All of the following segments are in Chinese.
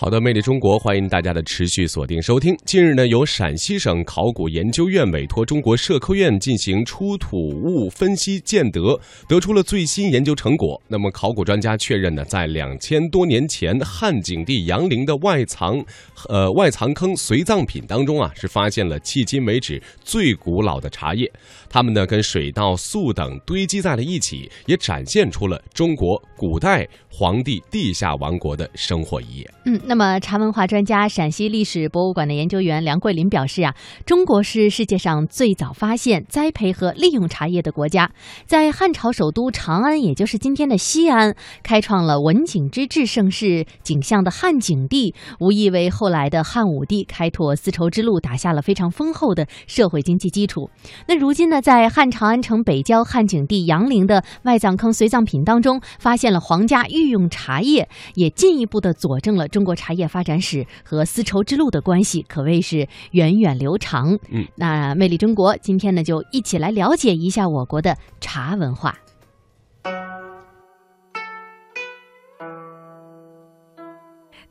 好的，魅力中国，欢迎大家的持续锁定收听。近日呢，由陕西省考古研究院委托中国社科院进行出土物分析鉴得，得出了最新研究成果。那么，考古专家确认呢，在两千多年前汉景帝杨陵的外藏，呃外藏坑随葬品当中啊，是发现了迄今为止最古老的茶叶。它们呢，跟水稻、粟等堆积在了一起，也展现出了中国古代皇帝地下王国的生活一页。嗯。那么，茶文化专家、陕西历史博物馆的研究员梁桂林表示啊，中国是世界上最早发现、栽培和利用茶叶的国家。在汉朝首都长安，也就是今天的西安，开创了文景之治盛世景象的汉景帝，无疑为后来的汉武帝开拓丝绸之路打下了非常丰厚的社会经济基础。那如今呢，在汉长安城北郊汉景帝杨陵的外葬坑随葬品当中，发现了皇家御用茶叶，也进一步的佐证了中国。茶叶发展史和丝绸之路的关系可谓是源远流长。嗯，那魅力中国今天呢，就一起来了解一下我国的茶文化。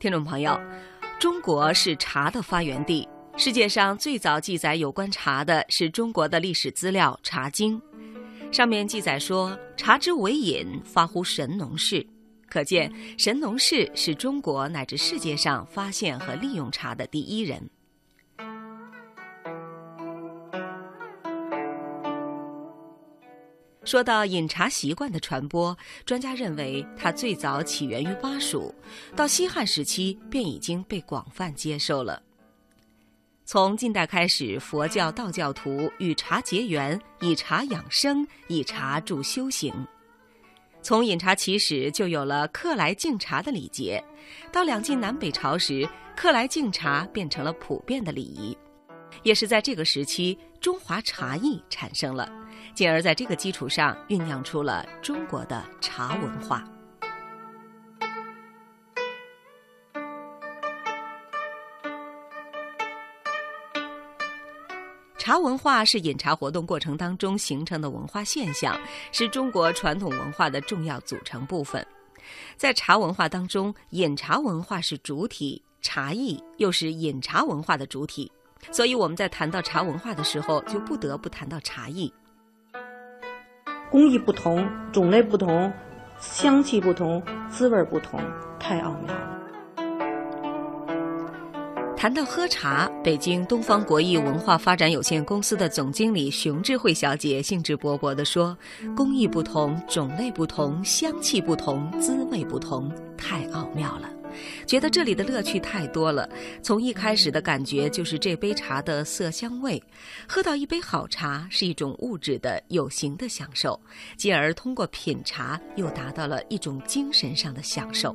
听众朋友，中国是茶的发源地。世界上最早记载有关茶的是中国的历史资料《茶经》，上面记载说：“茶之为饮，发乎神农氏。”可见，神农氏是中国乃至世界上发现和利用茶的第一人。说到饮茶习惯的传播，专家认为它最早起源于巴蜀，到西汉时期便已经被广泛接受了。从近代开始，佛教、道教徒与茶结缘，以茶养生，以茶助修行。从饮茶起始，就有了客来敬茶的礼节。到两晋南北朝时，客来敬茶变成了普遍的礼仪。也是在这个时期，中华茶艺产生了，进而在这个基础上酝酿出了中国的茶文化。茶文化是饮茶活动过程当中形成的文化现象，是中国传统文化的重要组成部分。在茶文化当中，饮茶文化是主体，茶艺又是饮茶文化的主体。所以我们在谈到茶文化的时候，就不得不谈到茶艺。工艺不同，种类不同，香气不同，滋味不同，太奥妙了。谈到喝茶，北京东方国艺文化发展有限公司的总经理熊智慧小姐兴致勃勃地说：“工艺不同，种类不同，香气不同，滋味不同，太奥妙了。觉得这里的乐趣太多了。从一开始的感觉就是这杯茶的色香味，喝到一杯好茶是一种物质的有形的享受，进而通过品茶又达到了一种精神上的享受。”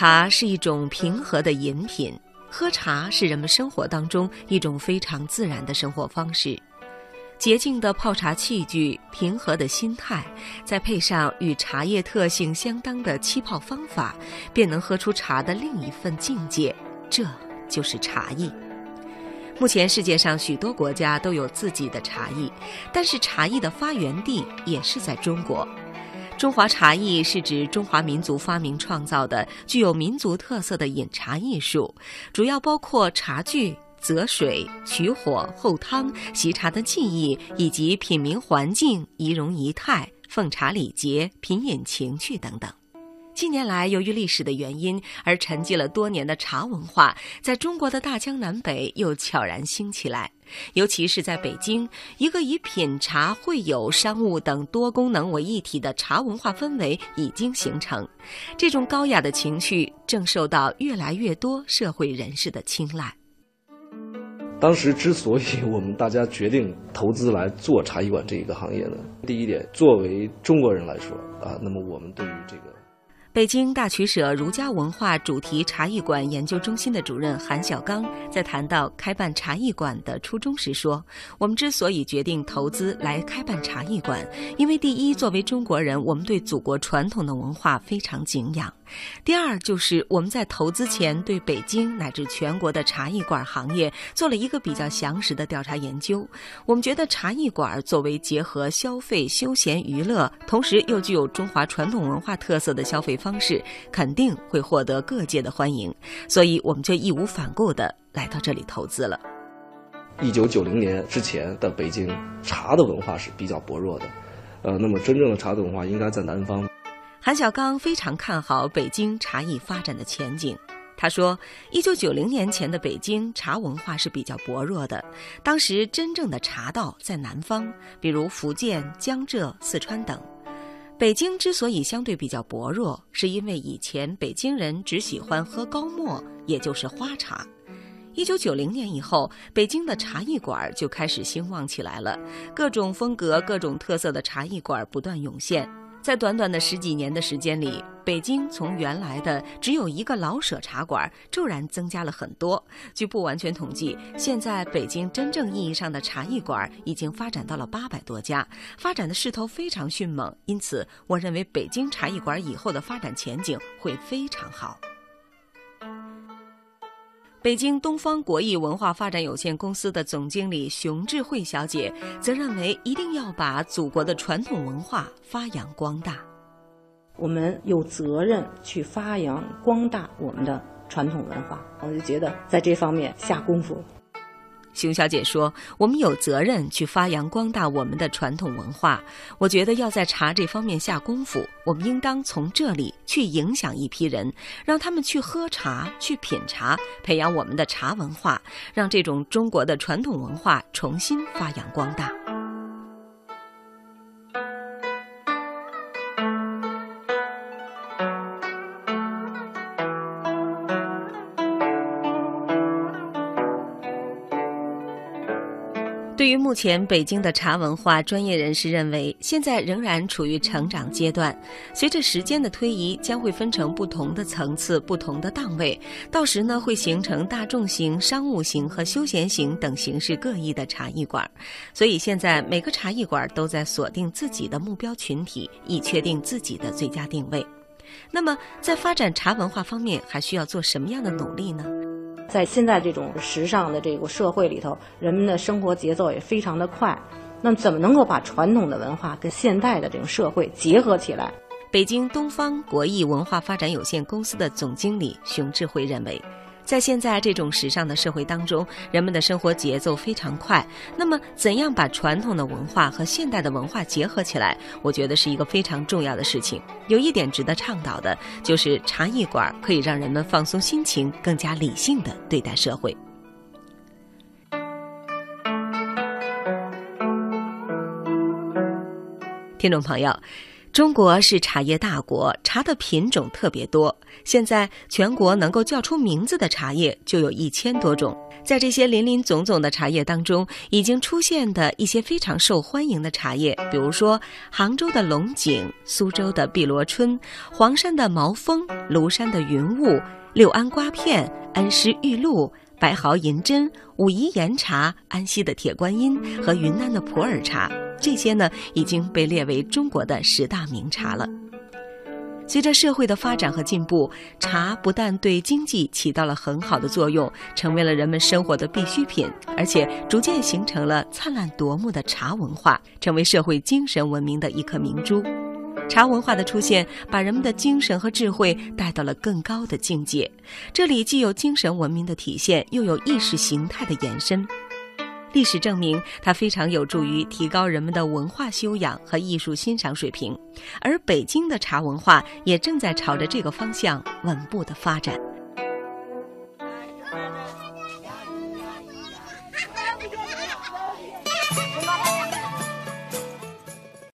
茶是一种平和的饮品，喝茶是人们生活当中一种非常自然的生活方式。洁净的泡茶器具，平和的心态，再配上与茶叶特性相当的沏泡方法，便能喝出茶的另一份境界。这就是茶艺。目前世界上许多国家都有自己的茶艺，但是茶艺的发源地也是在中国。中华茶艺是指中华民族发明创造的具有民族特色的饮茶艺术，主要包括茶具、择水、取火、候汤、习茶的技艺，以及品茗环境、仪容仪态、奉茶礼节、品饮情趣等等。近年来，由于历史的原因而沉寂了多年的茶文化，在中国的大江南北又悄然兴起来。尤其是在北京，一个以品茶、会友、商务等多功能为一体的茶文化氛围已经形成。这种高雅的情趣正受到越来越多社会人士的青睐。当时之所以我们大家决定投资来做茶艺馆这一个行业呢，第一点，作为中国人来说啊，那么我们对于这个。北京大曲舍儒家文化主题茶艺馆研究中心的主任韩小刚在谈到开办茶艺馆的初衷时说：“我们之所以决定投资来开办茶艺馆，因为第一，作为中国人，我们对祖国传统的文化非常敬仰；第二，就是我们在投资前对北京乃至全国的茶艺馆行业做了一个比较详实的调查研究。我们觉得茶艺馆作为结合消费、休闲、娱乐，同时又具有中华传统文化特色的消费。”方式肯定会获得各界的欢迎，所以我们就义无反顾地来到这里投资了。一九九零年之前的北京，茶的文化是比较薄弱的，呃，那么真正的茶的文化应该在南方。韩小刚非常看好北京茶艺发展的前景。他说，一九九零年前的北京茶文化是比较薄弱的，当时真正的茶道在南方，比如福建、江浙、四川等。北京之所以相对比较薄弱，是因为以前北京人只喜欢喝高沫，也就是花茶。一九九零年以后，北京的茶艺馆就开始兴旺起来了，各种风格、各种特色的茶艺馆不断涌现。在短短的十几年的时间里，北京从原来的只有一个老舍茶馆，骤然增加了很多。据不完全统计，现在北京真正意义上的茶艺馆已经发展到了八百多家，发展的势头非常迅猛。因此，我认为北京茶艺馆以后的发展前景会非常好。北京东方国艺文化发展有限公司的总经理熊智慧小姐则认为，一定要把祖国的传统文化发扬光大。我们有责任去发扬光大我们的传统文化，我就觉得在这方面下功夫。熊小姐说：“我们有责任去发扬光大我们的传统文化。我觉得要在茶这方面下功夫，我们应当从这里去影响一批人，让他们去喝茶、去品茶，培养我们的茶文化，让这种中国的传统文化重新发扬光大。”对于目前北京的茶文化，专业人士认为，现在仍然处于成长阶段。随着时间的推移，将会分成不同的层次、不同的档位，到时呢，会形成大众型、商务型和休闲型等形式各异的茶艺馆。所以，现在每个茶艺馆都在锁定自己的目标群体，以确定自己的最佳定位。那么，在发展茶文化方面，还需要做什么样的努力呢？在现在这种时尚的这个社会里头，人们的生活节奏也非常的快。那，怎么能够把传统的文化跟现代的这种社会结合起来？北京东方国艺文化发展有限公司的总经理熊智慧认为。在现在这种时尚的社会当中，人们的生活节奏非常快。那么，怎样把传统的文化和现代的文化结合起来？我觉得是一个非常重要的事情。有一点值得倡导的，就是茶艺馆可以让人们放松心情，更加理性的对待社会。听众朋友。中国是茶叶大国，茶的品种特别多。现在全国能够叫出名字的茶叶就有一千多种。在这些林林总总的茶叶当中，已经出现的一些非常受欢迎的茶叶，比如说杭州的龙井、苏州的碧螺春、黄山的毛峰、庐山的云雾、六安瓜片、恩施玉露、白毫银针、武夷岩茶、安溪的铁观音和云南的普洱茶。这些呢已经被列为中国的十大名茶了。随着社会的发展和进步，茶不但对经济起到了很好的作用，成为了人们生活的必需品，而且逐渐形成了灿烂夺目的茶文化，成为社会精神文明的一颗明珠。茶文化的出现，把人们的精神和智慧带到了更高的境界。这里既有精神文明的体现，又有意识形态的延伸。历史证明，它非常有助于提高人们的文化修养和艺术欣赏水平，而北京的茶文化也正在朝着这个方向稳步的发展。